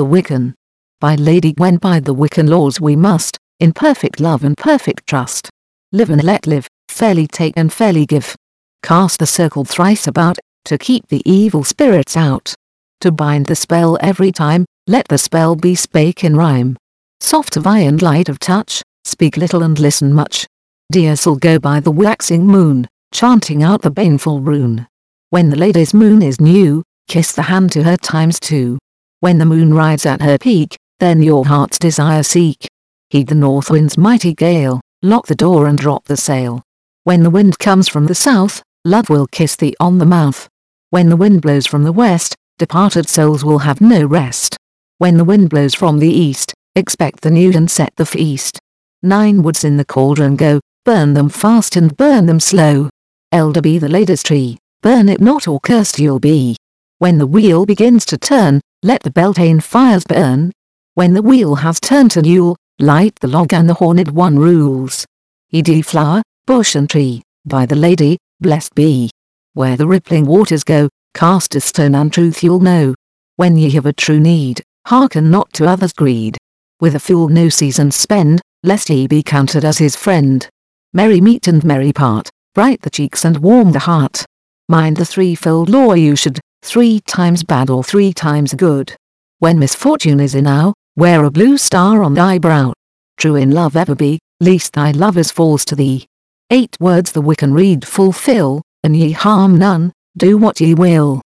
The Wiccan. By Lady Gwen by the Wiccan laws we must, in perfect love and perfect trust. Live and let live, fairly take and fairly give. Cast the circle thrice about, to keep the evil spirits out. To bind the spell every time, let the spell be spake in rhyme. Soft of eye and light of touch, speak little and listen much. Deosil go by the waxing moon, chanting out the baneful rune. When the lady's moon is new, kiss the hand to her times two. When the moon rides at her peak, then your heart's desire seek. Heed the north wind's mighty gale, lock the door and drop the sail. When the wind comes from the south, love will kiss thee on the mouth. When the wind blows from the west, departed souls will have no rest. When the wind blows from the east, expect the new and set the feast. Nine woods in the cauldron go, burn them fast and burn them slow. Elder be the lady's tree, burn it not or cursed you'll be. When the wheel begins to turn, let the Beltane fires burn. When the wheel has turned to Yule, light the log and the horned one rules. Ed flower, bush and tree, by the lady, blessed be. Where the rippling waters go, cast a stone and truth you'll know. When ye have a true need, hearken not to others' greed. With a fool no season spend, lest he be counted as his friend. Merry meet and merry part, bright the cheeks and warm the heart. Mind the threefold law you should, three times bad or three times good. When misfortune is enow, wear a blue star on thy brow. True in love ever be, least thy lovers falls to thee. Eight words the Wiccan Rede fulfill, and ye harm none, do what ye will.